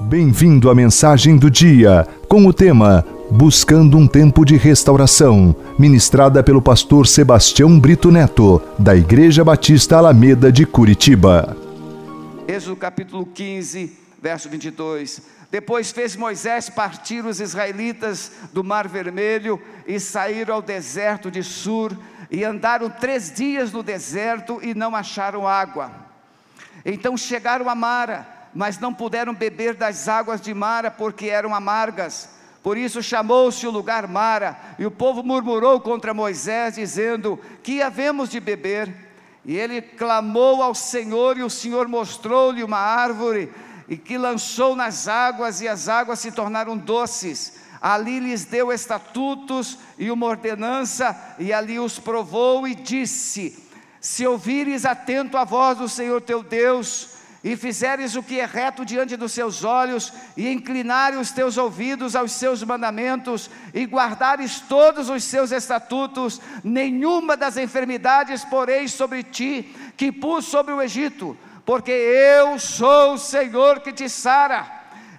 Bem-vindo à mensagem do dia, com o tema Buscando um Tempo de Restauração, ministrada pelo pastor Sebastião Brito Neto, da Igreja Batista Alameda de Curitiba. Êxodo capítulo 15, verso 22. Depois fez Moisés partir os israelitas do Mar Vermelho e saíram ao deserto de Sur e andaram três dias no deserto e não acharam água. Então chegaram a Mara mas não puderam beber das águas de Mara porque eram amargas. Por isso chamou-se o lugar Mara, e o povo murmurou contra Moisés, dizendo: Que havemos de beber? E ele clamou ao Senhor, e o Senhor mostrou-lhe uma árvore, e que lançou nas águas, e as águas se tornaram doces. Ali lhes deu estatutos e uma ordenança, e ali os provou e disse: Se ouvires atento a voz do Senhor teu Deus, e fizeres o que é reto diante dos seus olhos, e inclinares os teus ouvidos aos seus mandamentos, e guardares todos os seus estatutos, nenhuma das enfermidades porei sobre ti, que pus sobre o Egito, porque eu sou o Senhor que te sara.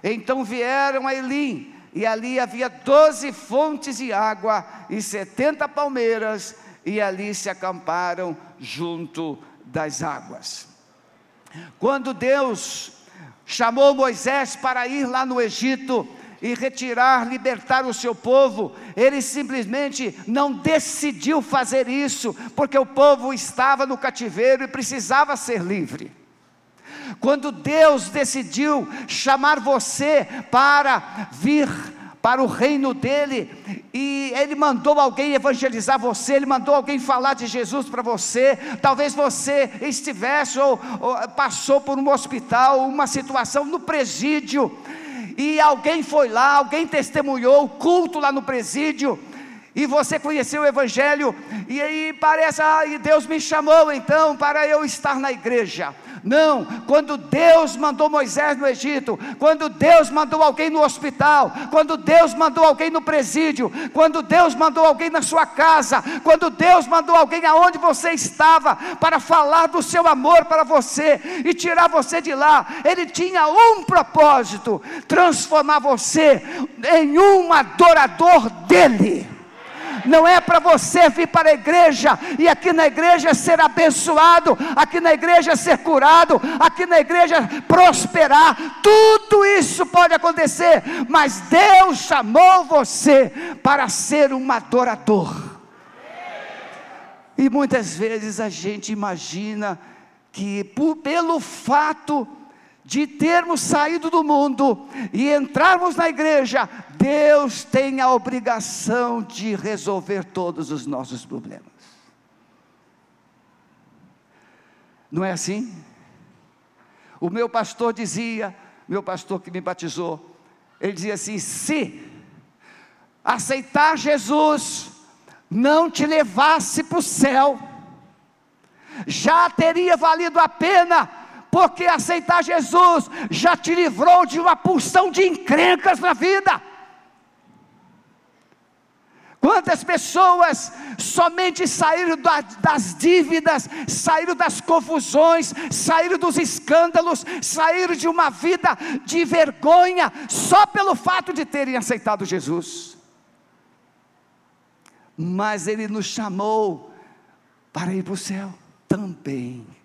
Então vieram a Elim, e ali havia doze fontes de água e setenta palmeiras, e ali se acamparam junto das águas. Quando Deus chamou Moisés para ir lá no Egito e retirar, libertar o seu povo, ele simplesmente não decidiu fazer isso, porque o povo estava no cativeiro e precisava ser livre. Quando Deus decidiu chamar você para vir para o reino dele, e ele mandou alguém evangelizar você, ele mandou alguém falar de Jesus para você. Talvez você estivesse ou, ou passou por um hospital, uma situação no presídio, e alguém foi lá, alguém testemunhou o culto lá no presídio, e você conheceu o Evangelho, e aí parece, ah, Deus me chamou então para eu estar na igreja. Não, quando Deus mandou Moisés no Egito, quando Deus mandou alguém no hospital, quando Deus mandou alguém no presídio, quando Deus mandou alguém na sua casa, quando Deus mandou alguém aonde você estava para falar do seu amor para você e tirar você de lá, Ele tinha um propósito: transformar você em um adorador dEle não é para você vir para a igreja e aqui na igreja ser abençoado, aqui na igreja ser curado, aqui na igreja prosperar. Tudo isso pode acontecer, mas Deus chamou você para ser um adorador. E muitas vezes a gente imagina que por, pelo fato de termos saído do mundo e entrarmos na igreja, Deus tem a obrigação de resolver todos os nossos problemas. Não é assim? O meu pastor dizia, meu pastor que me batizou, ele dizia assim: se aceitar Jesus não te levasse para o céu, já teria valido a pena porque aceitar Jesus já te livrou de uma porção de encrencas na vida. Quantas pessoas somente saíram das dívidas, saíram das confusões, saíram dos escândalos, saíram de uma vida de vergonha, só pelo fato de terem aceitado Jesus. Mas Ele nos chamou para ir para o céu também.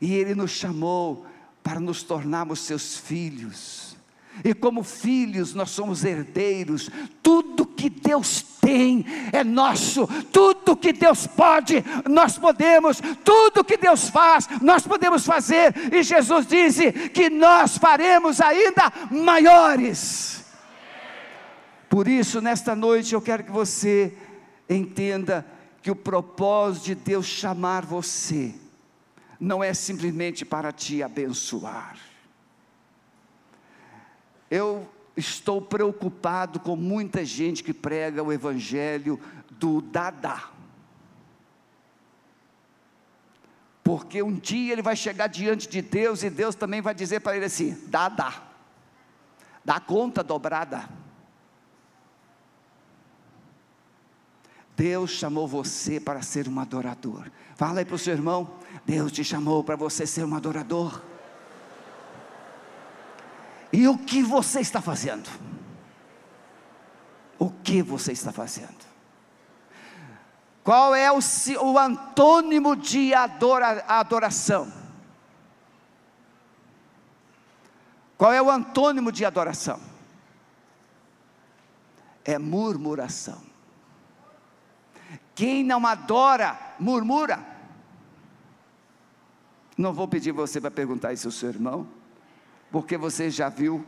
E Ele nos chamou para nos tornarmos seus filhos. E como filhos, nós somos herdeiros. Tudo que Deus tem é nosso. Tudo que Deus pode, nós podemos. Tudo que Deus faz, nós podemos fazer. E Jesus disse que nós faremos ainda maiores. Por isso, nesta noite, eu quero que você entenda que o propósito de Deus chamar você não é simplesmente para te abençoar. Eu estou preocupado com muita gente que prega o evangelho do dada. Porque um dia ele vai chegar diante de Deus e Deus também vai dizer para ele assim: dada, dá conta dobrada. Deus chamou você para ser um adorador. Fala aí para o seu irmão: Deus te chamou para você ser um adorador. E o que você está fazendo? O que você está fazendo? Qual é o, o antônimo de adora, adoração? Qual é o antônimo de adoração? É murmuração. Quem não adora, murmura. Não vou pedir você para perguntar isso ao seu irmão, porque você já viu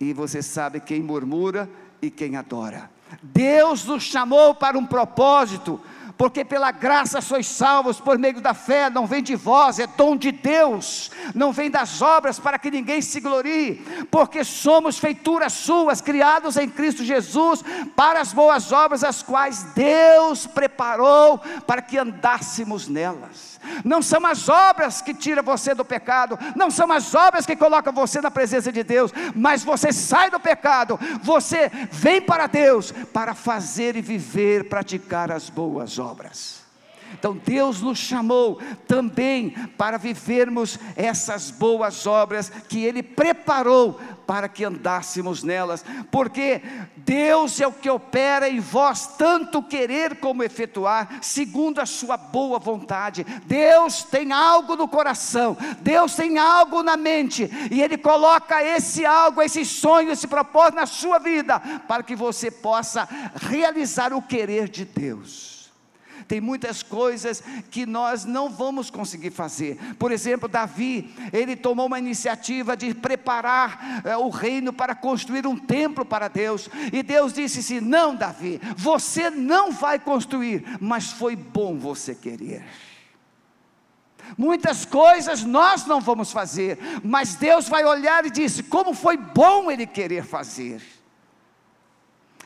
e você sabe quem murmura e quem adora. Deus nos chamou para um propósito, porque pela graça sois salvos por meio da fé, não vem de vós, é dom de Deus, não vem das obras para que ninguém se glorie, porque somos feituras suas, criados em Cristo Jesus, para as boas obras, as quais Deus preparou para que andássemos nelas. Não são as obras que tiram você do pecado, não são as obras que colocam você na presença de Deus, mas você sai do pecado, você vem para Deus para fazer e viver, praticar as boas obras. Então Deus nos chamou também para vivermos essas boas obras que Ele preparou para que andássemos nelas, porque Deus é o que opera em vós, tanto querer como efetuar, segundo a sua boa vontade. Deus tem algo no coração, Deus tem algo na mente, e Ele coloca esse algo, esse sonho, esse propósito na sua vida, para que você possa realizar o querer de Deus tem muitas coisas que nós não vamos conseguir fazer. Por exemplo, Davi, ele tomou uma iniciativa de preparar é, o reino para construir um templo para Deus, e Deus disse assim: Não, Davi, você não vai construir, mas foi bom você querer. Muitas coisas nós não vamos fazer, mas Deus vai olhar e disse: Como foi bom Ele querer fazer.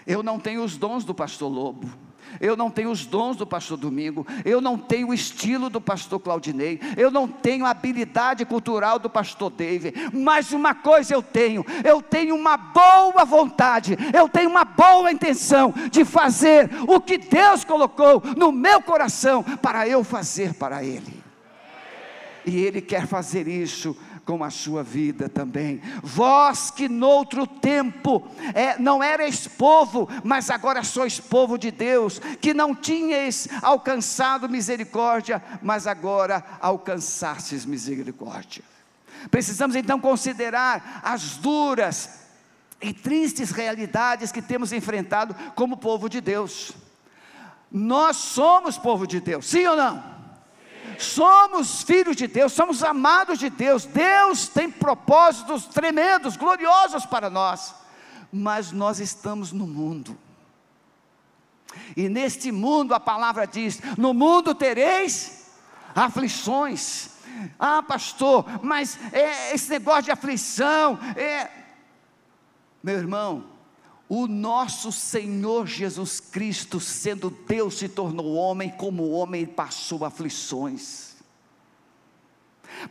Eu não tenho os dons do pastor Lobo, eu não tenho os dons do pastor Domingo, eu não tenho o estilo do pastor Claudinei, eu não tenho a habilidade cultural do pastor David, mas uma coisa eu tenho, eu tenho uma boa vontade, eu tenho uma boa intenção de fazer o que Deus colocou no meu coração para eu fazer para Ele. E Ele quer fazer isso com a sua vida também. Vós que noutro tempo é, não erais povo, mas agora sois povo de Deus, que não tinhais alcançado misericórdia, mas agora alcançastes misericórdia. Precisamos então considerar as duras e tristes realidades que temos enfrentado como povo de Deus. Nós somos povo de Deus, sim ou não? Somos filhos de Deus, somos amados de Deus, Deus tem propósitos tremendos, gloriosos para nós, mas nós estamos no mundo, e neste mundo a palavra diz: no mundo tereis aflições. Ah, pastor, mas é, esse negócio de aflição, é. Meu irmão, o nosso Senhor Jesus Cristo, sendo Deus, se tornou homem, como homem passou aflições.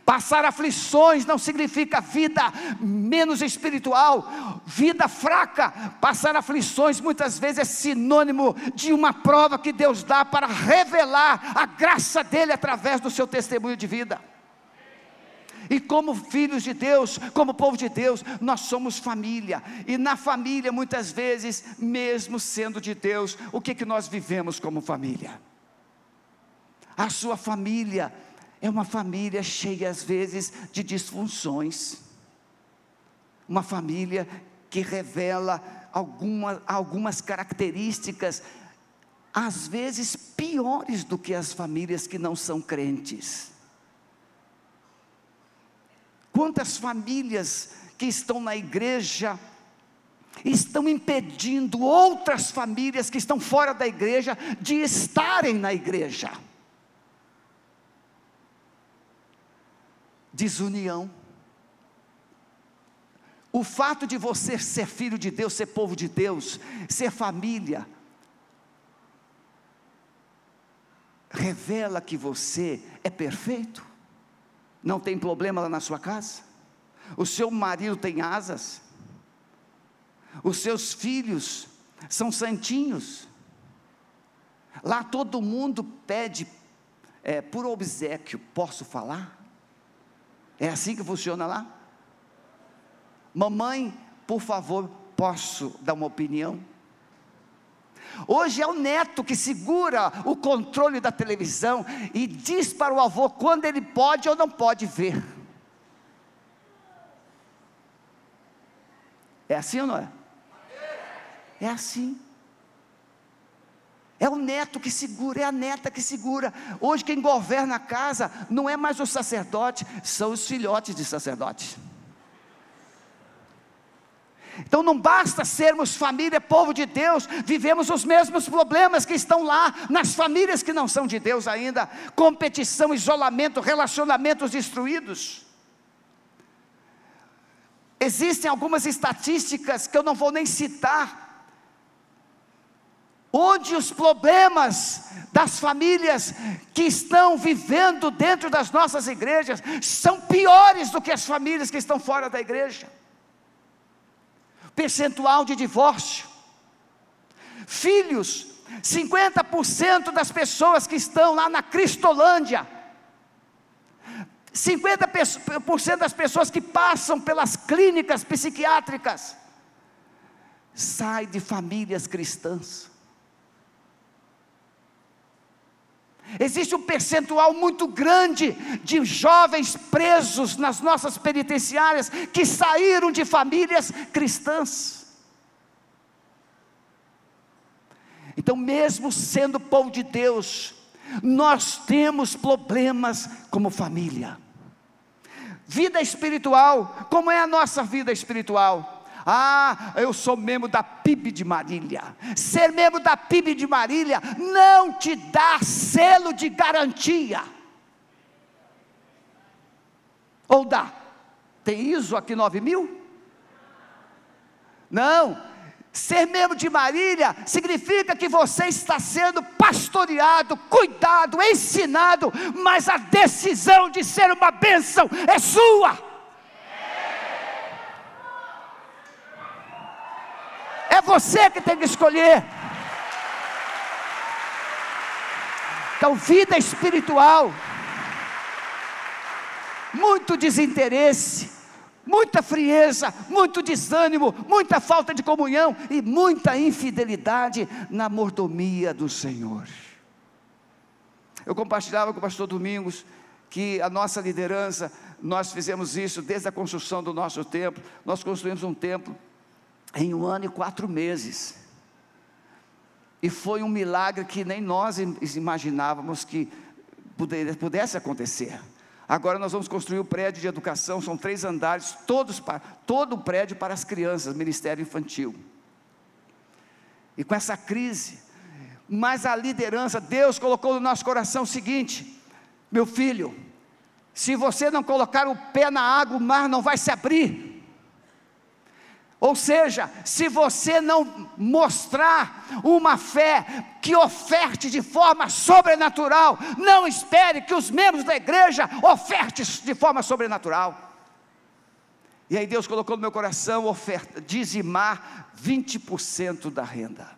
Passar aflições não significa vida menos espiritual, vida fraca. Passar aflições muitas vezes é sinônimo de uma prova que Deus dá para revelar a graça dele através do seu testemunho de vida. E como filhos de Deus, como povo de Deus, nós somos família. E na família, muitas vezes, mesmo sendo de Deus, o que, que nós vivemos como família? A sua família é uma família cheia, às vezes, de disfunções. Uma família que revela alguma, algumas características, às vezes piores do que as famílias que não são crentes. Quantas famílias que estão na igreja estão impedindo outras famílias que estão fora da igreja de estarem na igreja? Desunião. O fato de você ser filho de Deus, ser povo de Deus, ser família, revela que você é perfeito não tem problema lá na sua casa? O seu marido tem asas? Os seus filhos são santinhos? Lá todo mundo pede é, por obsequio, posso falar? É assim que funciona lá? Mamãe, por favor, posso dar uma opinião? Hoje é o neto que segura o controle da televisão e diz para o avô quando ele pode ou não pode ver. É assim ou não é? É assim. É o neto que segura, é a neta que segura. Hoje quem governa a casa não é mais o sacerdote, são os filhotes de sacerdote. Então não basta sermos família, povo de Deus, vivemos os mesmos problemas que estão lá nas famílias que não são de Deus ainda: competição, isolamento, relacionamentos destruídos. Existem algumas estatísticas que eu não vou nem citar, onde os problemas das famílias que estão vivendo dentro das nossas igrejas são piores do que as famílias que estão fora da igreja percentual de divórcio. Filhos, 50% das pessoas que estão lá na Cristolândia, 50% das pessoas que passam pelas clínicas psiquiátricas, sai de famílias cristãs. Existe um percentual muito grande de jovens presos nas nossas penitenciárias que saíram de famílias cristãs. Então, mesmo sendo povo de Deus, nós temos problemas como família. Vida espiritual, como é a nossa vida espiritual? Ah, eu sou membro da PIB de Marília. Ser membro da PIB de Marília não te dá selo de garantia. Ou dá? Tem ISO aqui 9 mil? Não. Ser membro de Marília significa que você está sendo pastoreado, cuidado, ensinado, mas a decisão de ser uma bênção é sua. É você que tem que escolher. Então, vida espiritual, muito desinteresse, muita frieza, muito desânimo, muita falta de comunhão e muita infidelidade na mordomia do Senhor. Eu compartilhava com o pastor Domingos que a nossa liderança, nós fizemos isso desde a construção do nosso templo, nós construímos um templo em um ano e quatro meses. E foi um milagre que nem nós imaginávamos que pudesse acontecer. Agora nós vamos construir o prédio de educação, são três andares, todos para, todo o prédio para as crianças, Ministério Infantil. E com essa crise, mas a liderança, Deus colocou no nosso coração o seguinte: meu filho, se você não colocar o pé na água, o mar não vai se abrir. Ou seja, se você não mostrar uma fé que oferte de forma sobrenatural, não espere que os membros da igreja ofertem de forma sobrenatural. E aí Deus colocou no meu coração oferta, dizimar 20% da renda.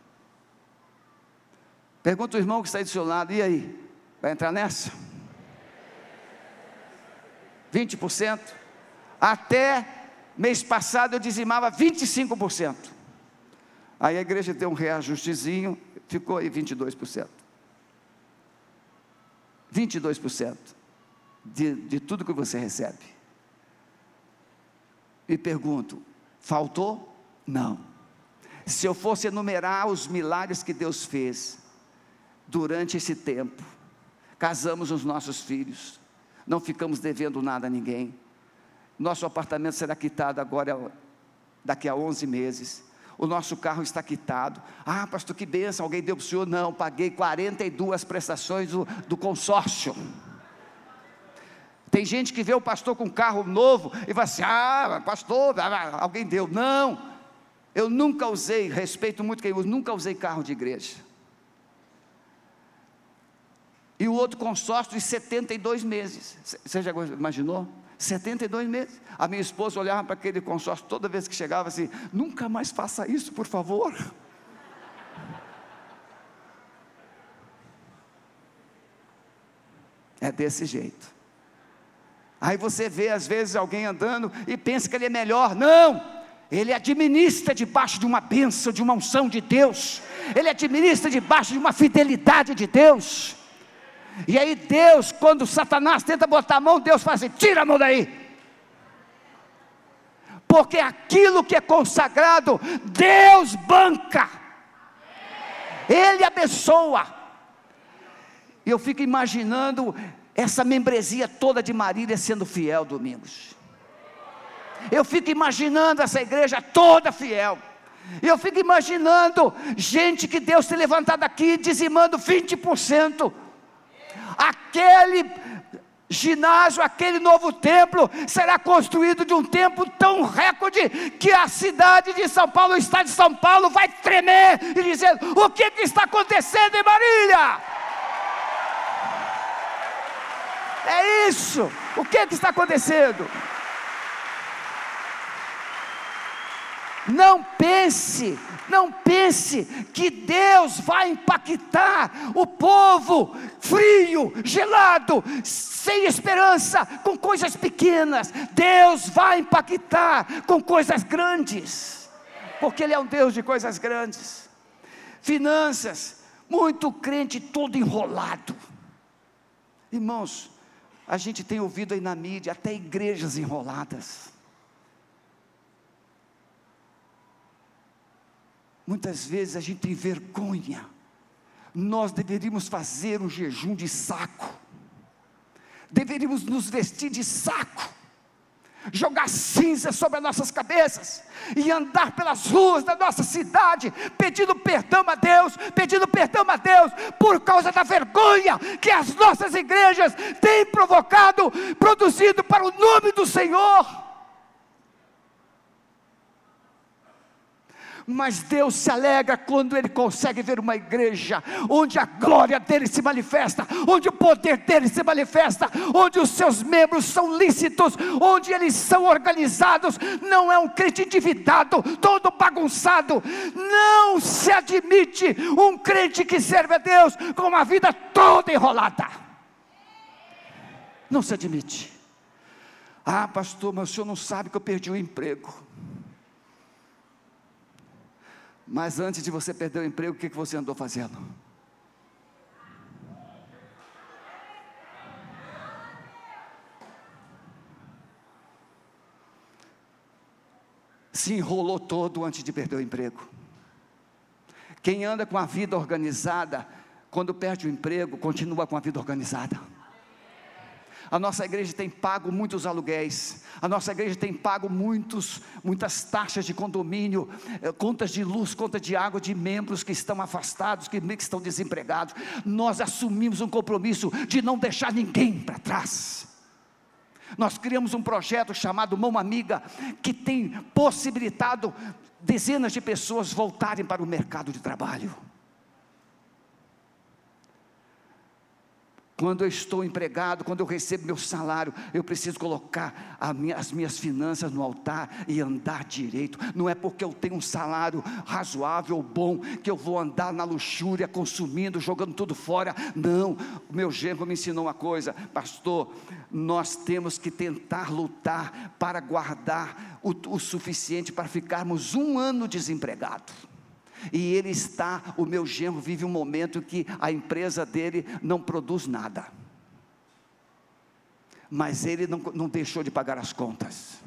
Pergunta o irmão que está aí do seu lado, e aí? Vai entrar nessa? 20%? Até Mês passado eu dizimava 25%. Aí a igreja deu um reajustezinho, ficou aí 22%. 22% de, de tudo que você recebe. E pergunto: faltou? Não. Se eu fosse enumerar os milagres que Deus fez durante esse tempo, casamos os nossos filhos, não ficamos devendo nada a ninguém nosso apartamento será quitado agora, daqui a 11 meses. O nosso carro está quitado. Ah, pastor, que benção, alguém deu para o senhor? Não, paguei 42 prestações do, do consórcio. Tem gente que vê o pastor com um carro novo e vai assim: ah, pastor, ah, alguém deu. Não, eu nunca usei, respeito muito quem usa, nunca usei carro de igreja. E o outro consórcio de 72 meses. Você já imaginou? 72 meses. A minha esposa olhava para aquele consórcio toda vez que chegava assim: nunca mais faça isso, por favor. É desse jeito. Aí você vê às vezes alguém andando e pensa que ele é melhor. Não! Ele administra debaixo de uma bênção, de uma unção de Deus. Ele administra debaixo de uma fidelidade de Deus. E aí Deus, quando Satanás tenta botar a mão, Deus faz assim: tira a mão daí. Porque aquilo que é consagrado, Deus banca. Ele abençoa. Eu fico imaginando essa membresia toda de Marília sendo fiel domingos. Eu fico imaginando essa igreja toda fiel. Eu fico imaginando gente que Deus tem levantado aqui dizimando 20%. Aquele ginásio, aquele novo templo, será construído de um tempo tão recorde que a cidade de São Paulo, o estado de São Paulo, vai tremer e dizer: o que, que está acontecendo em Marília? É isso. O que, que está acontecendo? Não pense, não pense que Deus vai impactar o povo frio, gelado, sem esperança, com coisas pequenas. Deus vai impactar com coisas grandes, porque Ele é um Deus de coisas grandes. Finanças, muito crente todo enrolado. Irmãos, a gente tem ouvido aí na mídia até igrejas enroladas. Muitas vezes a gente tem vergonha. Nós deveríamos fazer um jejum de saco. Deveríamos nos vestir de saco jogar cinza sobre as nossas cabeças e andar pelas ruas da nossa cidade, pedindo perdão a Deus, pedindo perdão a Deus por causa da vergonha que as nossas igrejas têm provocado, produzido para o nome do Senhor. Mas Deus se alegra quando Ele consegue ver uma igreja onde a glória dele se manifesta, onde o poder dele se manifesta, onde os seus membros são lícitos, onde eles são organizados. Não é um crente endividado, todo bagunçado. Não se admite um crente que serve a Deus com uma vida toda enrolada. Não se admite. Ah, pastor, mas o senhor não sabe que eu perdi o emprego. Mas antes de você perder o emprego, o que, que você andou fazendo? Se enrolou todo antes de perder o emprego. Quem anda com a vida organizada, quando perde o emprego, continua com a vida organizada. A nossa igreja tem pago muitos aluguéis, a nossa igreja tem pago muitos, muitas taxas de condomínio, eh, contas de luz, conta de água de membros que estão afastados, que, que estão desempregados. Nós assumimos um compromisso de não deixar ninguém para trás. Nós criamos um projeto chamado Mão Amiga, que tem possibilitado dezenas de pessoas voltarem para o mercado de trabalho. Quando eu estou empregado, quando eu recebo meu salário, eu preciso colocar minha, as minhas finanças no altar e andar direito. Não é porque eu tenho um salário razoável, bom, que eu vou andar na luxúria, consumindo, jogando tudo fora. Não, o meu genro me ensinou uma coisa, pastor. Nós temos que tentar lutar para guardar o, o suficiente para ficarmos um ano desempregados. E ele está, o meu genro vive um momento que a empresa dele não produz nada. Mas ele não, não deixou de pagar as contas.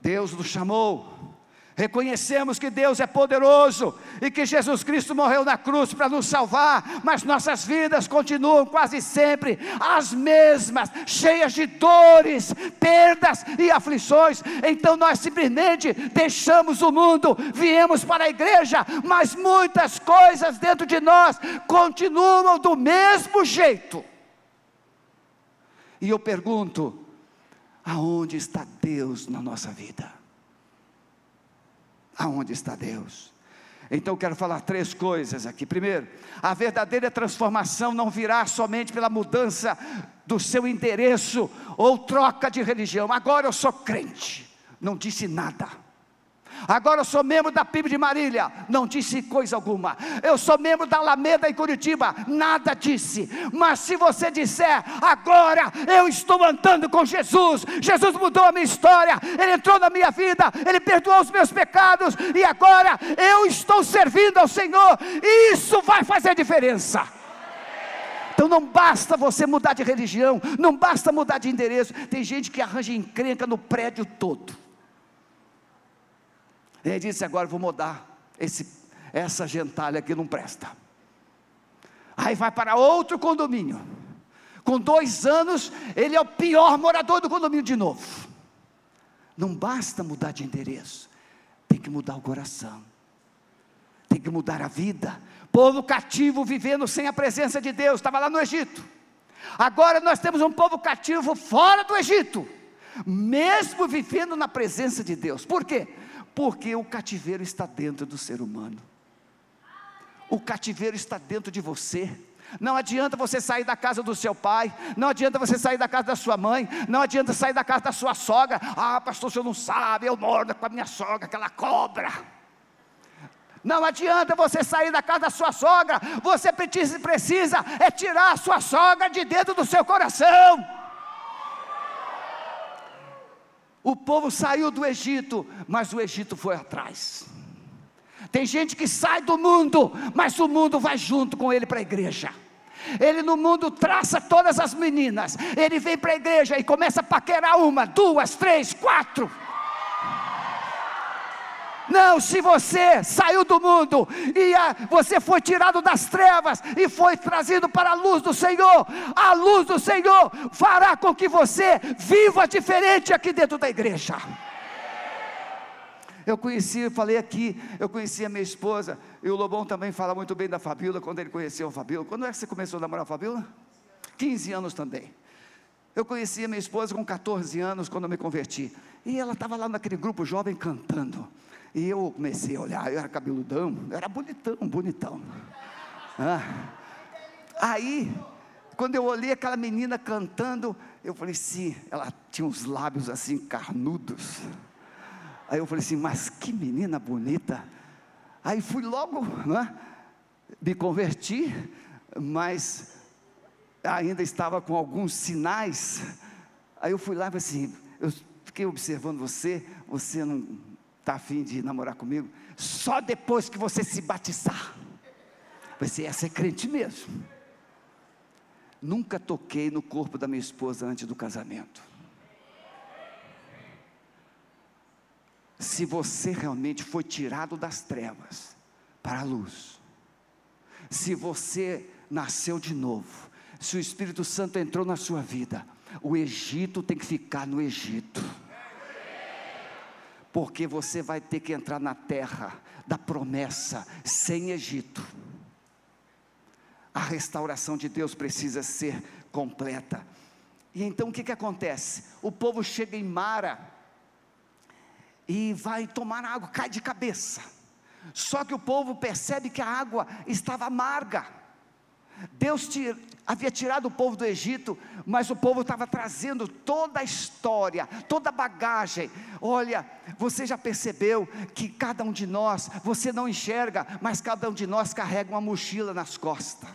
Deus nos chamou Reconhecemos que Deus é poderoso e que Jesus Cristo morreu na cruz para nos salvar, mas nossas vidas continuam quase sempre as mesmas, cheias de dores, perdas e aflições. Então nós simplesmente deixamos o mundo, viemos para a igreja, mas muitas coisas dentro de nós continuam do mesmo jeito. E eu pergunto: aonde está Deus na nossa vida? Aonde está Deus? Então quero falar três coisas aqui. Primeiro, a verdadeira transformação não virá somente pela mudança do seu endereço ou troca de religião. Agora eu sou crente. Não disse nada. Agora eu sou membro da PIB de Marília, não disse coisa alguma. Eu sou membro da Alameda em Curitiba, nada disse. Mas se você disser, agora eu estou andando com Jesus, Jesus mudou a minha história, Ele entrou na minha vida, Ele perdoou os meus pecados, e agora eu estou servindo ao Senhor, isso vai fazer diferença. Então não basta você mudar de religião, não basta mudar de endereço. Tem gente que arranja encrenca no prédio todo. Ele disse: agora vou mudar esse, essa gentalha aqui não presta. Aí vai para outro condomínio. Com dois anos, ele é o pior morador do condomínio de novo. Não basta mudar de endereço, tem que mudar o coração, tem que mudar a vida. Povo cativo vivendo sem a presença de Deus, estava lá no Egito. Agora nós temos um povo cativo fora do Egito, mesmo vivendo na presença de Deus. Por quê? Porque o cativeiro está dentro do ser humano. O cativeiro está dentro de você. Não adianta você sair da casa do seu pai, não adianta você sair da casa da sua mãe, não adianta sair da casa da sua sogra. Ah, pastor, o senhor não sabe, eu moro com a minha sogra, aquela cobra. Não adianta você sair da casa da sua sogra, você precisa, precisa é tirar a sua sogra de dentro do seu coração. O povo saiu do Egito, mas o Egito foi atrás. Tem gente que sai do mundo, mas o mundo vai junto com ele para a igreja. Ele no mundo traça todas as meninas. Ele vem para a igreja e começa a paquerar uma, duas, três, quatro. Não, se você saiu do mundo e a, você foi tirado das trevas e foi trazido para a luz do Senhor, a luz do Senhor fará com que você viva diferente aqui dentro da igreja. Eu conheci, falei aqui, eu conheci a minha esposa, e o Lobão também fala muito bem da Fabíola, quando ele conheceu a Fabíola. Quando é que você começou a namorar a Fabíola? 15 anos também. Eu conheci a minha esposa com 14 anos, quando eu me converti. E ela estava lá naquele grupo jovem cantando. E eu comecei a olhar, eu era cabeludão, eu era bonitão, bonitão. Ah. Aí, quando eu olhei aquela menina cantando, eu falei assim, ela tinha os lábios assim carnudos. Aí eu falei assim, mas que menina bonita. Aí fui logo, né, me converti, mas ainda estava com alguns sinais. Aí eu fui lá e falei assim, eu fiquei observando você, você não está afim de namorar comigo? Só depois que você se batizar. Você ia ser crente mesmo. Nunca toquei no corpo da minha esposa antes do casamento. Se você realmente foi tirado das trevas para a luz, se você nasceu de novo, se o Espírito Santo entrou na sua vida, o Egito tem que ficar no Egito porque você vai ter que entrar na terra da promessa sem Egito. A restauração de Deus precisa ser completa. E então o que, que acontece? O povo chega em Mara e vai tomar água, cai de cabeça. Só que o povo percebe que a água estava amarga. Deus havia tirado o povo do Egito, mas o povo estava trazendo toda a história, toda a bagagem. Olha, você já percebeu que cada um de nós, você não enxerga, mas cada um de nós carrega uma mochila nas costas.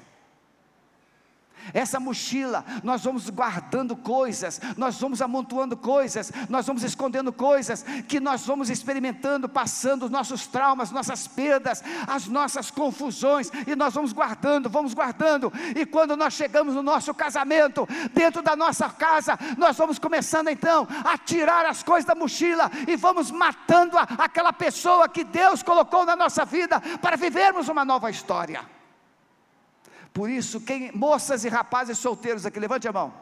Essa mochila, nós vamos guardando coisas, nós vamos amontoando coisas, nós vamos escondendo coisas, que nós vamos experimentando, passando os nossos traumas, nossas perdas, as nossas confusões, e nós vamos guardando, vamos guardando, e quando nós chegamos no nosso casamento, dentro da nossa casa, nós vamos começando então a tirar as coisas da mochila e vamos matando a, aquela pessoa que Deus colocou na nossa vida para vivermos uma nova história. Por isso, quem, moças e rapazes solteiros aqui, levante a mão.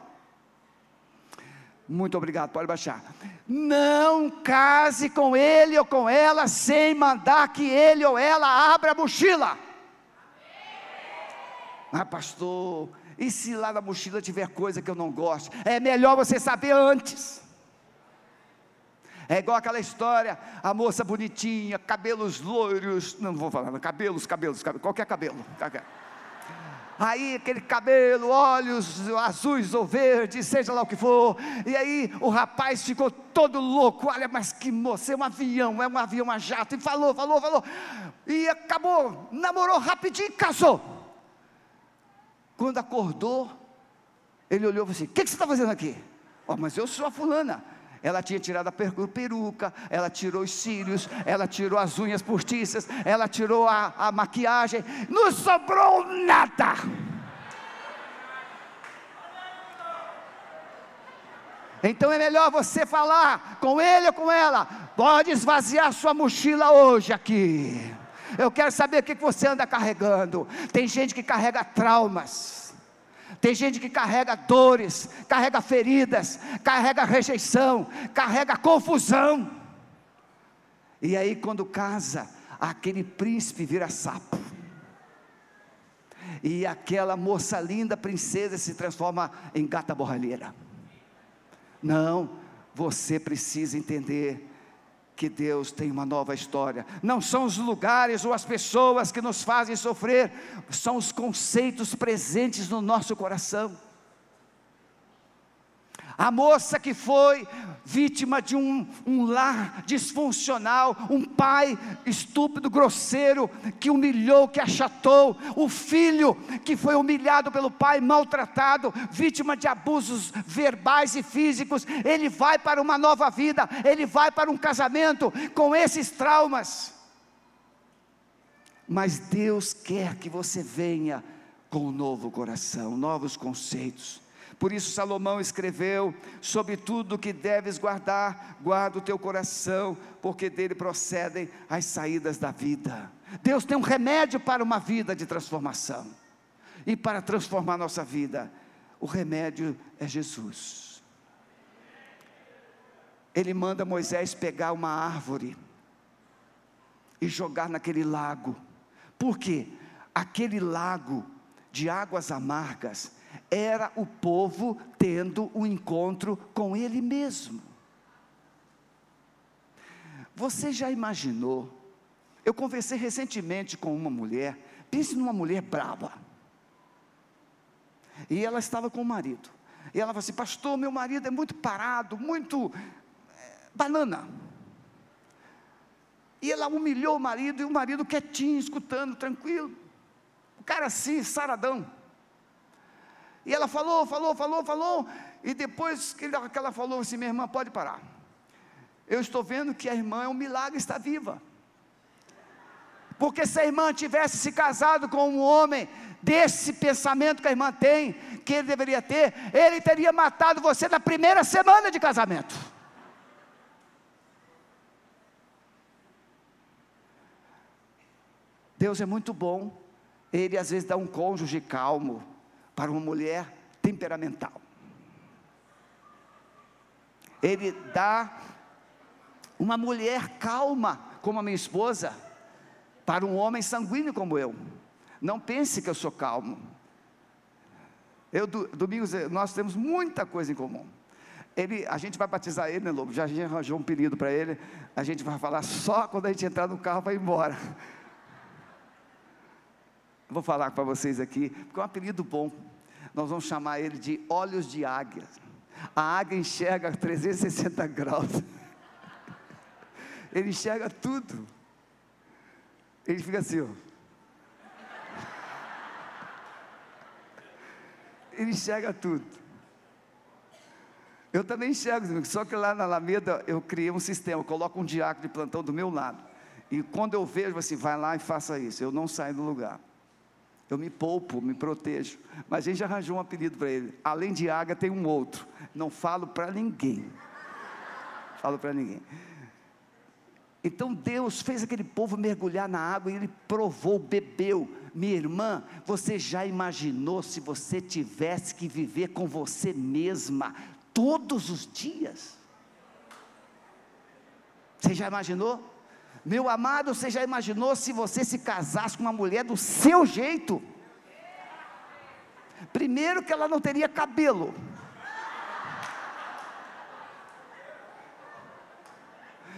Muito obrigado, pode baixar. Não case com ele ou com ela sem mandar que ele ou ela abra a mochila. Ah, pastor, e se lá na mochila tiver coisa que eu não gosto? É melhor você saber antes. É igual aquela história, a moça bonitinha, cabelos loiros, não vou falar, cabelos, cabelos, cabelos qualquer cabelo. Qualquer. Aí aquele cabelo, olhos azuis ou verdes, seja lá o que for. E aí o rapaz ficou todo louco. Olha, mas que moça, é um avião, é um avião a jato. E falou, falou, falou. E acabou, namorou rapidinho e casou. Quando acordou, ele olhou e falou assim: O que, que você está fazendo aqui? Oh, mas eu sou a fulana. Ela tinha tirado a peruca, ela tirou os cílios, ela tirou as unhas postiças, ela tirou a, a maquiagem, não sobrou nada. Então é melhor você falar com ele ou com ela. Pode esvaziar sua mochila hoje aqui. Eu quero saber o que você anda carregando. Tem gente que carrega traumas. Tem gente que carrega dores, carrega feridas, carrega rejeição, carrega confusão. E aí, quando casa, aquele príncipe vira sapo. E aquela moça linda, princesa, se transforma em gata borralheira. Não, você precisa entender que Deus tem uma nova história. Não são os lugares ou as pessoas que nos fazem sofrer, são os conceitos presentes no nosso coração. A moça que foi vítima de um, um, lar disfuncional, um pai estúpido, grosseiro, que humilhou, que achatou, o filho que foi humilhado pelo pai, maltratado, vítima de abusos verbais e físicos, ele vai para uma nova vida, ele vai para um casamento com esses traumas. Mas Deus quer que você venha com um novo coração, novos conceitos por isso Salomão escreveu: sobre tudo que deves guardar, guarda o teu coração, porque dele procedem as saídas da vida. Deus tem um remédio para uma vida de transformação. E para transformar nossa vida, o remédio é Jesus. Ele manda Moisés pegar uma árvore e jogar naquele lago. Por quê? Aquele lago de águas amargas era o povo tendo um encontro com ele mesmo. Você já imaginou? Eu conversei recentemente com uma mulher, pense numa mulher brava. E ela estava com o marido. E ela falou assim: Pastor, meu marido é muito parado, muito é, banana. E ela humilhou o marido, e o marido quietinho, escutando, tranquilo. O cara assim, saradão. E ela falou, falou, falou, falou. E depois que ela, falou assim: minha irmã, pode parar. Eu estou vendo que a irmã é um milagre, está viva. Porque se a irmã tivesse se casado com um homem desse pensamento que a irmã tem, que ele deveria ter, ele teria matado você na primeira semana de casamento. Deus é muito bom, Ele às vezes dá um cônjuge calmo, para uma mulher temperamental. Ele dá uma mulher calma, como a minha esposa, para um homem sanguíneo como eu. Não pense que eu sou calmo. Eu, domingos, nós temos muita coisa em comum. Ele, a gente vai batizar ele, né, Lobo? Já a gente arranjou um pedido para ele. A gente vai falar só quando a gente entrar no carro para ir embora. Vou falar para vocês aqui, porque é um apelido bom. Nós vamos chamar ele de olhos de águia. A águia enxerga 360 graus. Ele enxerga tudo. Ele fica assim, ó. Ele enxerga tudo. Eu também enxergo, só que lá na Alameda eu criei um sistema, eu coloco um diácono de plantão do meu lado. E quando eu vejo assim, vai lá e faça isso, eu não saio do lugar. Eu me poupo, me protejo. Mas a gente arranjou um apelido para ele. Além de águia, tem um outro. Não falo para ninguém. Falo para ninguém. Então Deus fez aquele povo mergulhar na água e ele provou, bebeu. Minha irmã, você já imaginou se você tivesse que viver com você mesma todos os dias? Você já imaginou? Meu amado, você já imaginou se você se casasse com uma mulher do seu jeito? Primeiro que ela não teria cabelo.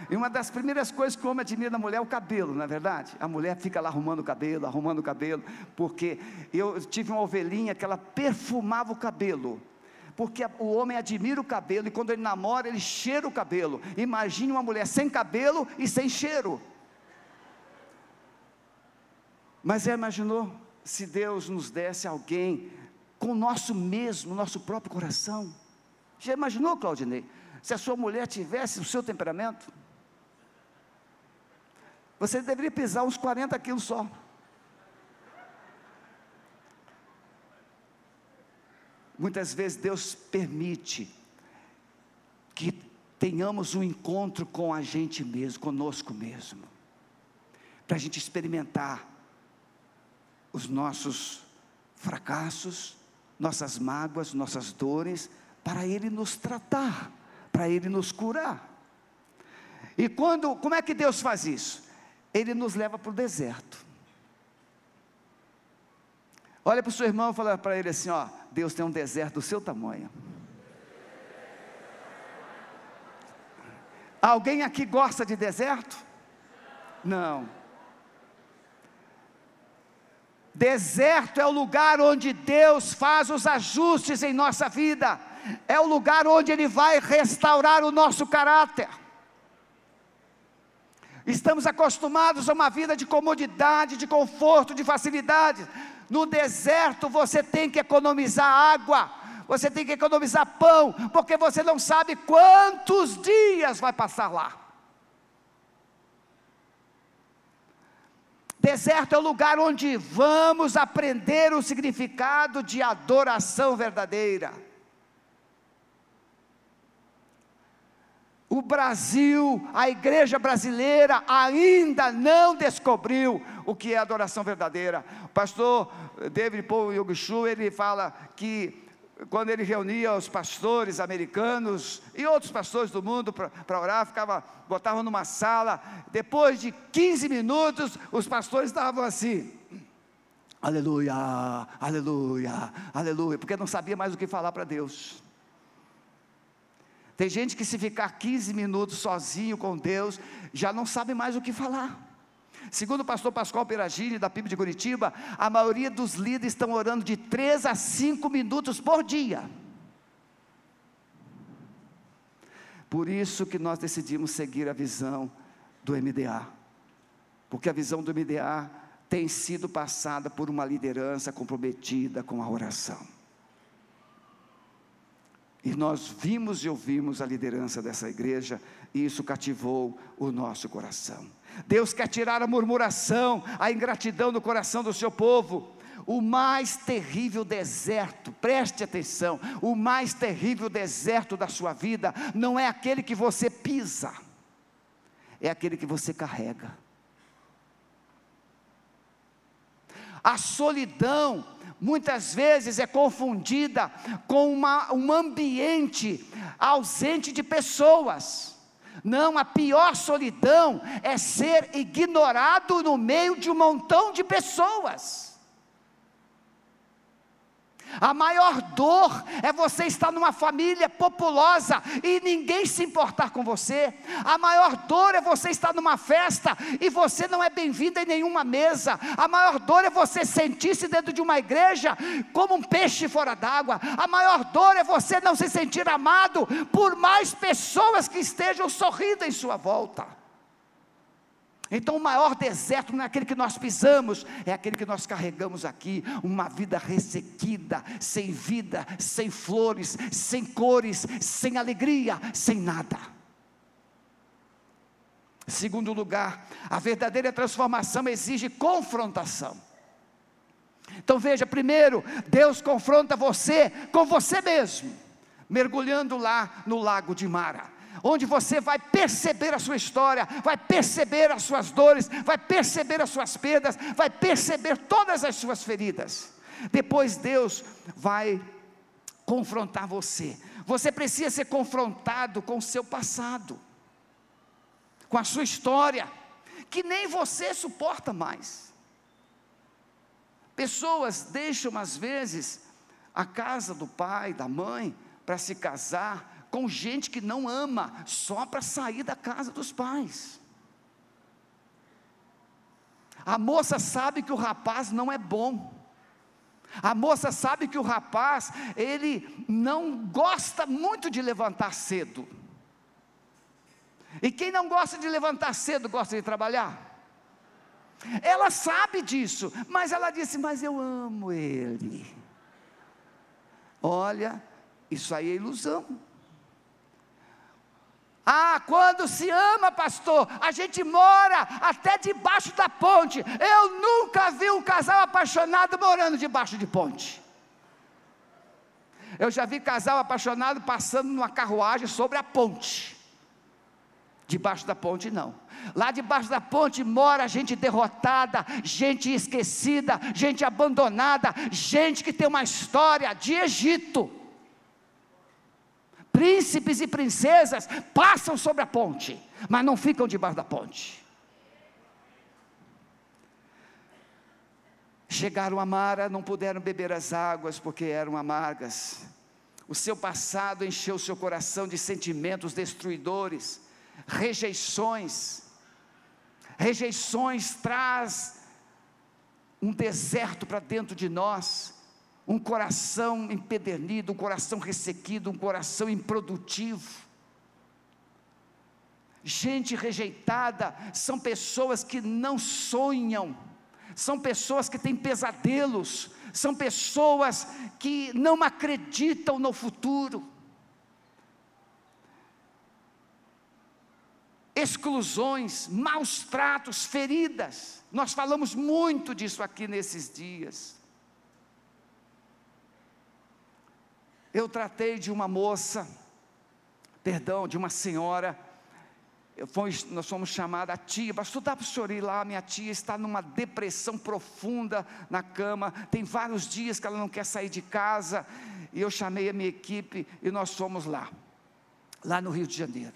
E uma das primeiras coisas que o homem admira na mulher é o cabelo, não é verdade? A mulher fica lá arrumando o cabelo, arrumando o cabelo, porque eu tive uma ovelhinha que ela perfumava o cabelo. Porque o homem admira o cabelo e quando ele namora, ele cheira o cabelo. Imagine uma mulher sem cabelo e sem cheiro. Mas já imaginou se Deus nos desse alguém com o nosso mesmo, nosso próprio coração? Já imaginou, Claudinei? Se a sua mulher tivesse o seu temperamento? Você deveria pisar uns 40 quilos só. Muitas vezes Deus permite que tenhamos um encontro com a gente mesmo, conosco mesmo, para a gente experimentar os nossos fracassos, nossas mágoas, nossas dores, para Ele nos tratar, para Ele nos curar. E quando, como é que Deus faz isso? Ele nos leva para o deserto. Olha para o seu irmão e fala para ele assim: ó, Deus tem um deserto do seu tamanho. Alguém aqui gosta de deserto? Não. Deserto é o lugar onde Deus faz os ajustes em nossa vida, é o lugar onde Ele vai restaurar o nosso caráter. Estamos acostumados a uma vida de comodidade, de conforto, de facilidade. No deserto você tem que economizar água, você tem que economizar pão, porque você não sabe quantos dias vai passar lá. Deserto é o lugar onde vamos aprender o significado de adoração verdadeira. O Brasil, a igreja brasileira ainda não descobriu o que é adoração verdadeira. O pastor David Paul Yogishu, ele fala que quando ele reunia os pastores americanos e outros pastores do mundo para orar, ficava, botavam numa sala, depois de 15 minutos, os pastores estavam assim, aleluia, aleluia, aleluia, porque não sabia mais o que falar para Deus. Tem gente que se ficar 15 minutos sozinho com Deus, já não sabe mais o que falar. Segundo o pastor Pascoal Peragini, da PIB de Curitiba, a maioria dos líderes estão orando de 3 a 5 minutos por dia. Por isso que nós decidimos seguir a visão do MDA. Porque a visão do MDA tem sido passada por uma liderança comprometida com a oração. E nós vimos e ouvimos a liderança dessa igreja, e isso cativou o nosso coração. Deus quer tirar a murmuração, a ingratidão do coração do seu povo. O mais terrível deserto, preste atenção, o mais terrível deserto da sua vida não é aquele que você pisa, é aquele que você carrega. A solidão muitas vezes é confundida com uma, um ambiente ausente de pessoas. Não, a pior solidão é ser ignorado no meio de um montão de pessoas. A maior dor é você estar numa família populosa e ninguém se importar com você. A maior dor é você estar numa festa e você não é bem-vindo em nenhuma mesa. A maior dor é você sentir-se dentro de uma igreja como um peixe fora d'água. A maior dor é você não se sentir amado por mais pessoas que estejam sorrindo em sua volta. Então, o maior deserto não é aquele que nós pisamos, é aquele que nós carregamos aqui, uma vida ressequida, sem vida, sem flores, sem cores, sem alegria, sem nada. Segundo lugar, a verdadeira transformação exige confrontação. Então veja, primeiro, Deus confronta você com você mesmo, mergulhando lá no lago de Mara onde você vai perceber a sua história, vai perceber as suas dores, vai perceber as suas perdas, vai perceber todas as suas feridas. Depois Deus vai confrontar você. Você precisa ser confrontado com o seu passado, com a sua história, que nem você suporta mais. Pessoas deixam às vezes a casa do pai, da mãe, para se casar com gente que não ama, só para sair da casa dos pais. A moça sabe que o rapaz não é bom. A moça sabe que o rapaz, ele não gosta muito de levantar cedo. E quem não gosta de levantar cedo gosta de trabalhar. Ela sabe disso, mas ela disse: Mas eu amo ele. Olha, isso aí é ilusão. Ah, quando se ama, pastor, a gente mora até debaixo da ponte. Eu nunca vi um casal apaixonado morando debaixo de ponte. Eu já vi casal apaixonado passando numa carruagem sobre a ponte. Debaixo da ponte, não. Lá debaixo da ponte mora gente derrotada, gente esquecida, gente abandonada, gente que tem uma história de Egito. Príncipes e princesas passam sobre a ponte, mas não ficam debaixo da ponte. Chegaram a Mara, não puderam beber as águas porque eram amargas. O seu passado encheu seu coração de sentimentos destruidores rejeições. Rejeições traz um deserto para dentro de nós, um coração empedernido, um coração ressequido, um coração improdutivo. Gente rejeitada são pessoas que não sonham, são pessoas que têm pesadelos, são pessoas que não acreditam no futuro. exclusões, maus tratos, feridas. Nós falamos muito disso aqui nesses dias. Eu tratei de uma moça, perdão, de uma senhora, nós fomos chamada a tia, pastor, dá para o senhor ir lá, minha tia está numa depressão profunda na cama, tem vários dias que ela não quer sair de casa, e eu chamei a minha equipe e nós fomos lá, lá no Rio de Janeiro.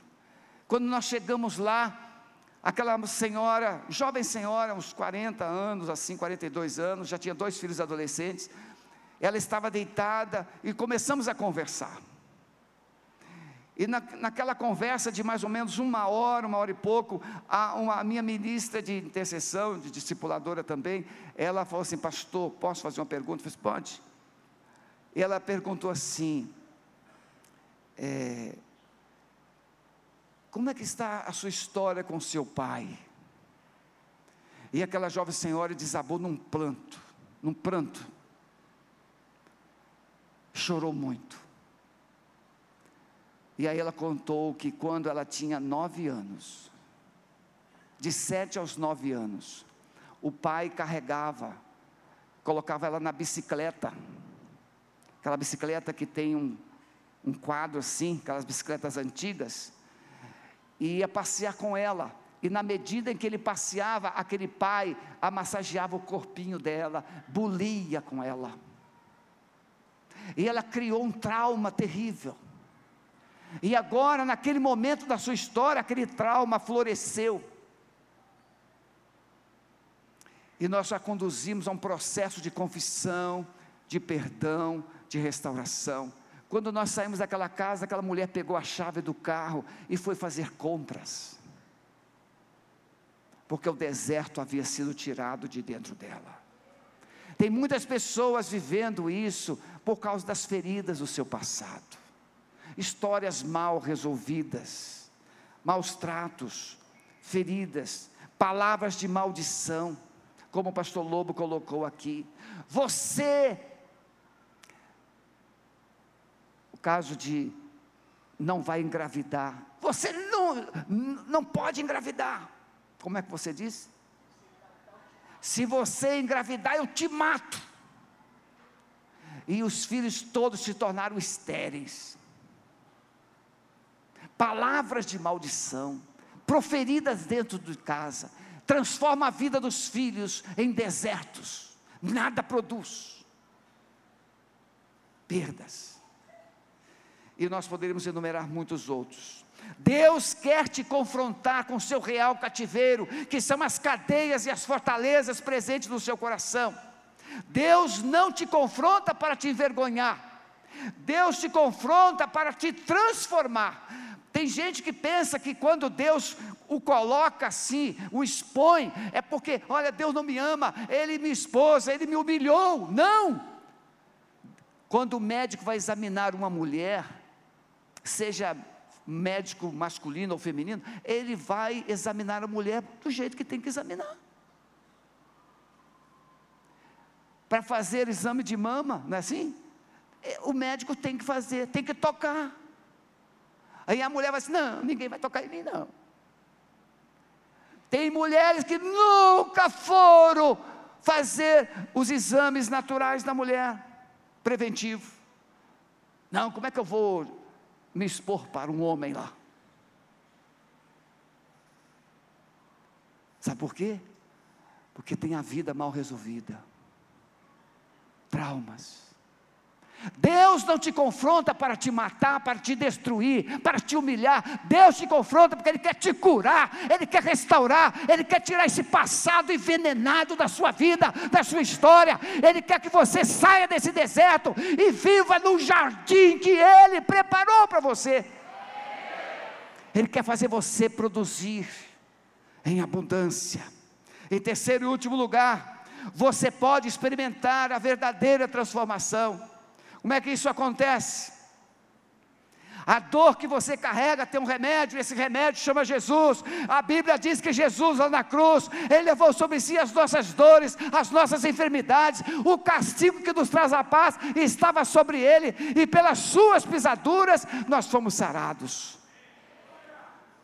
Quando nós chegamos lá, aquela senhora, jovem senhora, uns 40 anos, assim, 42 anos, já tinha dois filhos adolescentes, ela estava deitada e começamos a conversar. E na, naquela conversa de mais ou menos uma hora, uma hora e pouco, a, uma, a minha ministra de intercessão, de discipuladora também, ela falou assim: Pastor, posso fazer uma pergunta? Eu falei, pode. E ela perguntou assim: é, como é que está a sua história com seu pai? E aquela jovem senhora desabou num pranto, num pranto. Chorou muito. E aí ela contou que quando ela tinha nove anos, de sete aos nove anos, o pai carregava, colocava ela na bicicleta, aquela bicicleta que tem um, um quadro assim, aquelas bicicletas antigas, e ia passear com ela. E na medida em que ele passeava, aquele pai amassageava o corpinho dela, bulia com ela. E ela criou um trauma terrível. E agora, naquele momento da sua história, aquele trauma floresceu. E nós a conduzimos a um processo de confissão, de perdão, de restauração. Quando nós saímos daquela casa, aquela mulher pegou a chave do carro e foi fazer compras. Porque o deserto havia sido tirado de dentro dela. Tem muitas pessoas vivendo isso por causa das feridas do seu passado. Histórias mal resolvidas, maus tratos, feridas, palavras de maldição, como o pastor Lobo colocou aqui. Você caso de não vai engravidar. Você não, não pode engravidar. Como é que você diz? Se você engravidar, eu te mato. E os filhos todos se tornaram estéreis. Palavras de maldição, proferidas dentro de casa, transforma a vida dos filhos em desertos. Nada produz. Perdas e nós poderíamos enumerar muitos outros. Deus quer te confrontar com seu real cativeiro, que são as cadeias e as fortalezas presentes no seu coração. Deus não te confronta para te envergonhar, Deus te confronta para te transformar. Tem gente que pensa que quando Deus o coloca assim, o expõe, é porque, olha, Deus não me ama, Ele me expôs, Ele me humilhou. Não! Quando o médico vai examinar uma mulher, seja médico masculino ou feminino, ele vai examinar a mulher do jeito que tem que examinar. Para fazer exame de mama, não é assim? É, o médico tem que fazer, tem que tocar. Aí a mulher vai assim: não, ninguém vai tocar em mim, não. Tem mulheres que nunca foram fazer os exames naturais da mulher, preventivo. Não, como é que eu vou me expor para um homem lá? Sabe por quê? Porque tem a vida mal resolvida, traumas Deus não te confronta para te matar, para te destruir, para te humilhar. Deus te confronta porque Ele quer te curar, Ele quer restaurar, Ele quer tirar esse passado envenenado da sua vida, da sua história. Ele quer que você saia desse deserto e viva no jardim que Ele preparou para você. Ele quer fazer você produzir em abundância. Em terceiro e último lugar, você pode experimentar a verdadeira transformação como é que isso acontece? A dor que você carrega tem um remédio, esse remédio chama Jesus. A Bíblia diz que Jesus lá na cruz, Ele levou sobre si as nossas dores, as nossas enfermidades, o castigo que nos traz a paz estava sobre Ele, e pelas Suas pisaduras nós fomos sarados.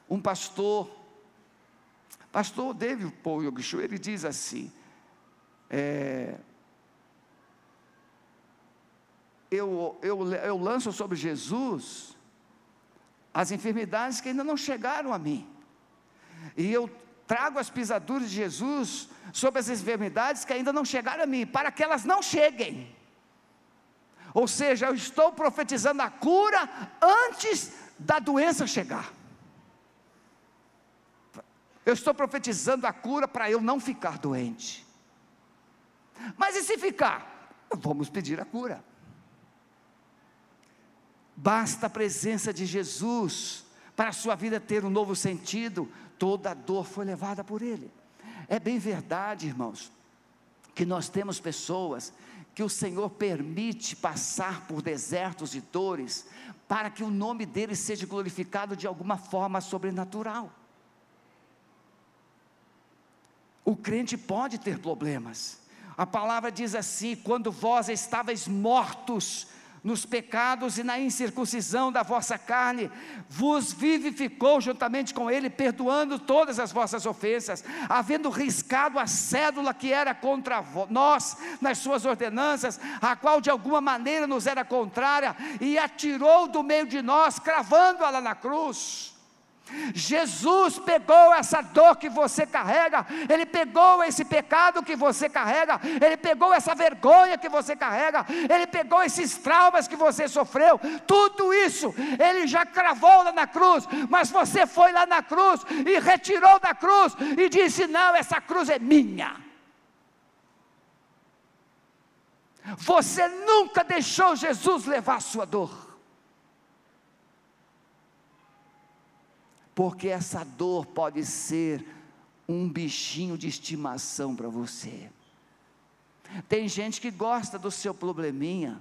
Um pastor, pastor David Paul Yogishu, ele diz assim: é, eu, eu, eu lanço sobre Jesus as enfermidades que ainda não chegaram a mim. E eu trago as pisaduras de Jesus sobre as enfermidades que ainda não chegaram a mim, para que elas não cheguem. Ou seja, eu estou profetizando a cura antes da doença chegar. Eu estou profetizando a cura para eu não ficar doente. Mas e se ficar? Vamos pedir a cura. Basta a presença de Jesus para a sua vida ter um novo sentido. Toda dor foi levada por Ele. É bem verdade, irmãos, que nós temos pessoas que o Senhor permite passar por desertos e dores, para que o nome dele seja glorificado de alguma forma sobrenatural. O crente pode ter problemas. A palavra diz assim: quando vós estáveis mortos nos pecados e na incircuncisão da vossa carne, vos vivificou juntamente com Ele, perdoando todas as vossas ofensas, havendo riscado a cédula que era contra nós nas suas ordenanças, a qual de alguma maneira nos era contrária, e atirou do meio de nós, cravando-a na cruz. Jesus pegou essa dor que você carrega, Ele pegou esse pecado que você carrega, Ele pegou essa vergonha que você carrega, Ele pegou esses traumas que você sofreu, tudo isso Ele já cravou lá na cruz, mas você foi lá na cruz e retirou da cruz e disse: Não, essa cruz é minha. Você nunca deixou Jesus levar a sua dor. Porque essa dor pode ser um bichinho de estimação para você. Tem gente que gosta do seu probleminha,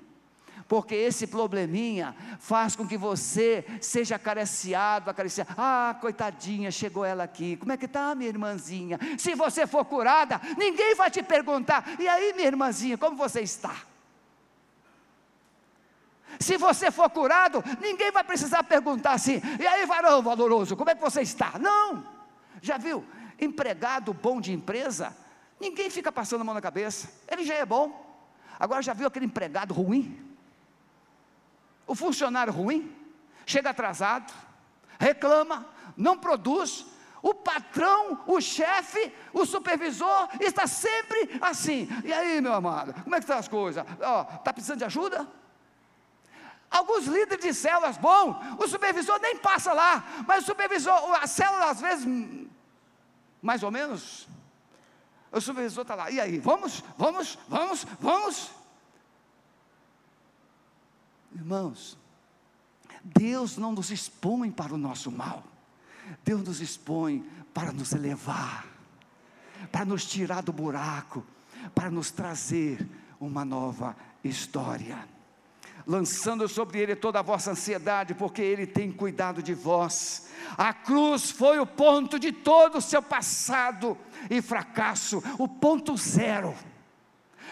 porque esse probleminha faz com que você seja acariciado, acariciado. Ah, coitadinha, chegou ela aqui. Como é que está, minha irmãzinha? Se você for curada, ninguém vai te perguntar. E aí, minha irmãzinha, como você está? Se você for curado, ninguém vai precisar perguntar assim: e aí, varão valoroso, como é que você está? Não. Já viu? Empregado bom de empresa, ninguém fica passando a mão na cabeça, ele já é bom. Agora, já viu aquele empregado ruim? O funcionário ruim? Chega atrasado, reclama, não produz, o patrão, o chefe, o supervisor está sempre assim. E aí, meu amado, como é que estão as coisas? Está precisando de ajuda? Alguns líderes de células, bom, o supervisor nem passa lá, mas o supervisor, a célula às vezes, mais ou menos, o supervisor está lá, e aí, vamos, vamos, vamos, vamos. Irmãos, Deus não nos expõe para o nosso mal, Deus nos expõe para nos elevar, para nos tirar do buraco, para nos trazer uma nova história. Lançando sobre ele toda a vossa ansiedade, porque ele tem cuidado de vós. A cruz foi o ponto de todo o seu passado e fracasso, o ponto zero.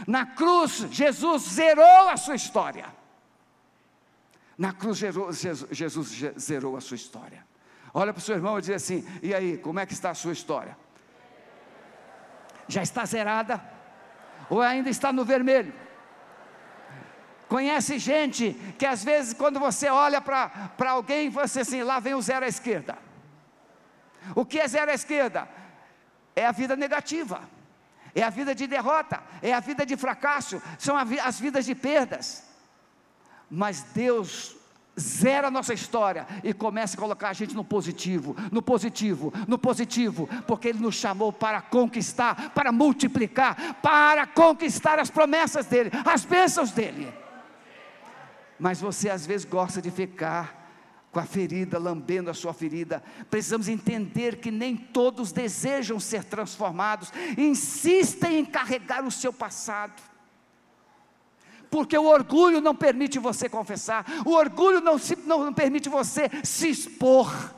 Na cruz, Jesus zerou a sua história. Na cruz, Jesus zerou a sua história. Olha para o seu irmão e diz assim: e aí, como é que está a sua história? Já está zerada? Ou ainda está no vermelho? Conhece gente que às vezes, quando você olha para alguém, você assim, lá vem o zero à esquerda. O que é zero à esquerda? É a vida negativa, é a vida de derrota, é a vida de fracasso, são as vidas de perdas. Mas Deus zera a nossa história e começa a colocar a gente no positivo, no positivo, no positivo, porque Ele nos chamou para conquistar, para multiplicar, para conquistar as promessas dEle, as bênçãos dEle. Mas você às vezes gosta de ficar com a ferida, lambendo a sua ferida. Precisamos entender que nem todos desejam ser transformados, insistem em carregar o seu passado porque o orgulho não permite você confessar, o orgulho não, se, não, permite você se expor.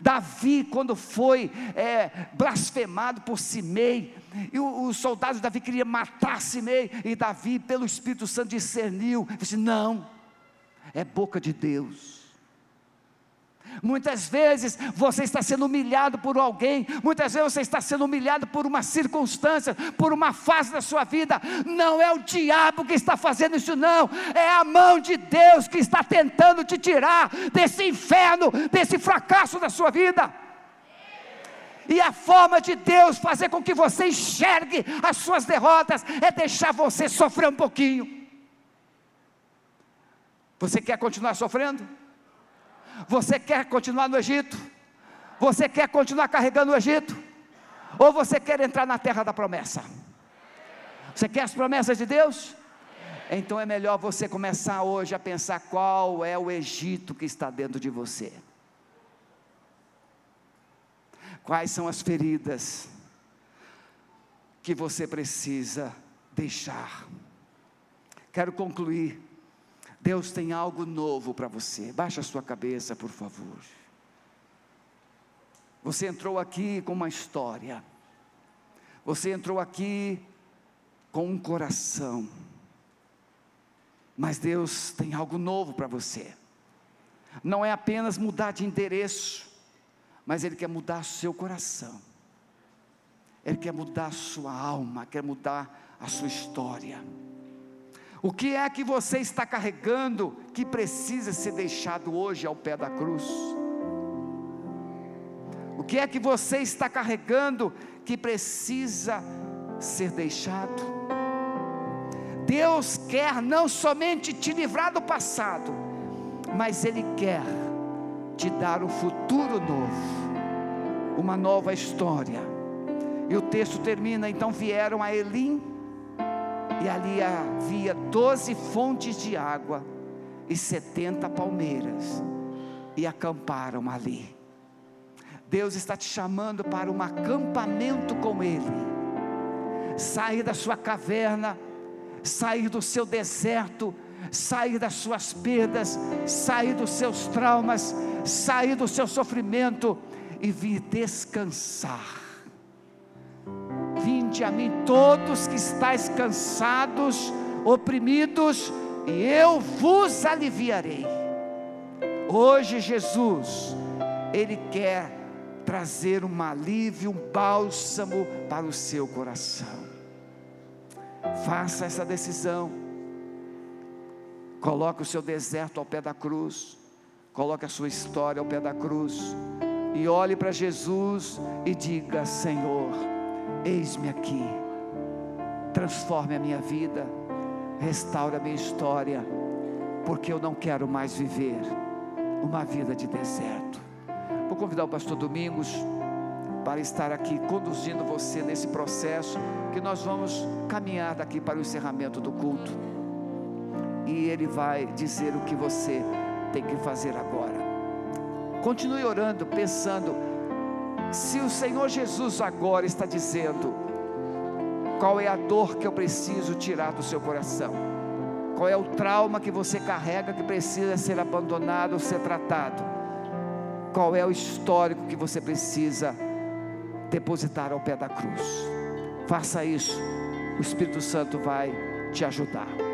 Davi, quando foi é, blasfemado por Simei, e os soldados de Davi queriam matar Simei, e Davi, pelo Espírito Santo, discerniu, disse: Não, é boca de Deus. Muitas vezes você está sendo humilhado por alguém, muitas vezes você está sendo humilhado por uma circunstância, por uma fase da sua vida. Não é o diabo que está fazendo isso, não, é a mão de Deus que está tentando te tirar desse inferno, desse fracasso da sua vida. E a forma de Deus fazer com que você enxergue as suas derrotas é deixar você sofrer um pouquinho. Você quer continuar sofrendo? Você quer continuar no Egito? Você quer continuar carregando o Egito? Ou você quer entrar na terra da promessa? Você quer as promessas de Deus? Então é melhor você começar hoje a pensar qual é o Egito que está dentro de você. Quais são as feridas que você precisa deixar? Quero concluir Deus tem algo novo para você. Baixa a sua cabeça, por favor. Você entrou aqui com uma história. Você entrou aqui com um coração. Mas Deus tem algo novo para você. Não é apenas mudar de endereço, mas Ele quer mudar seu coração. Ele quer mudar sua alma, quer mudar a sua história. O que é que você está carregando que precisa ser deixado hoje ao pé da cruz? O que é que você está carregando que precisa ser deixado? Deus quer não somente te livrar do passado, mas Ele quer te dar um futuro novo, uma nova história. E o texto termina: então vieram a Elim e ali havia doze fontes de água e setenta palmeiras, e acamparam ali. Deus está te chamando para um acampamento com Ele. Sair da sua caverna, sair do seu deserto, sair das suas perdas, sair dos seus traumas, sair do seu sofrimento e vir descansar Vinde a mim todos que estáis cansados, oprimidos, e eu vos aliviarei. Hoje Jesus, Ele quer trazer um alívio, um bálsamo para o seu coração. Faça essa decisão. Coloque o seu deserto ao pé da cruz. Coloque a sua história ao pé da cruz. E olhe para Jesus e diga: Senhor, Eis-me aqui, transforme a minha vida, restaure a minha história, porque eu não quero mais viver uma vida de deserto. Vou convidar o pastor Domingos para estar aqui conduzindo você nesse processo que nós vamos caminhar daqui para o encerramento do culto. e Ele vai dizer o que você tem que fazer agora. Continue orando, pensando, se o Senhor Jesus agora está dizendo, qual é a dor que eu preciso tirar do seu coração? Qual é o trauma que você carrega que precisa ser abandonado, ser tratado? Qual é o histórico que você precisa depositar ao pé da cruz? Faça isso, o Espírito Santo vai te ajudar.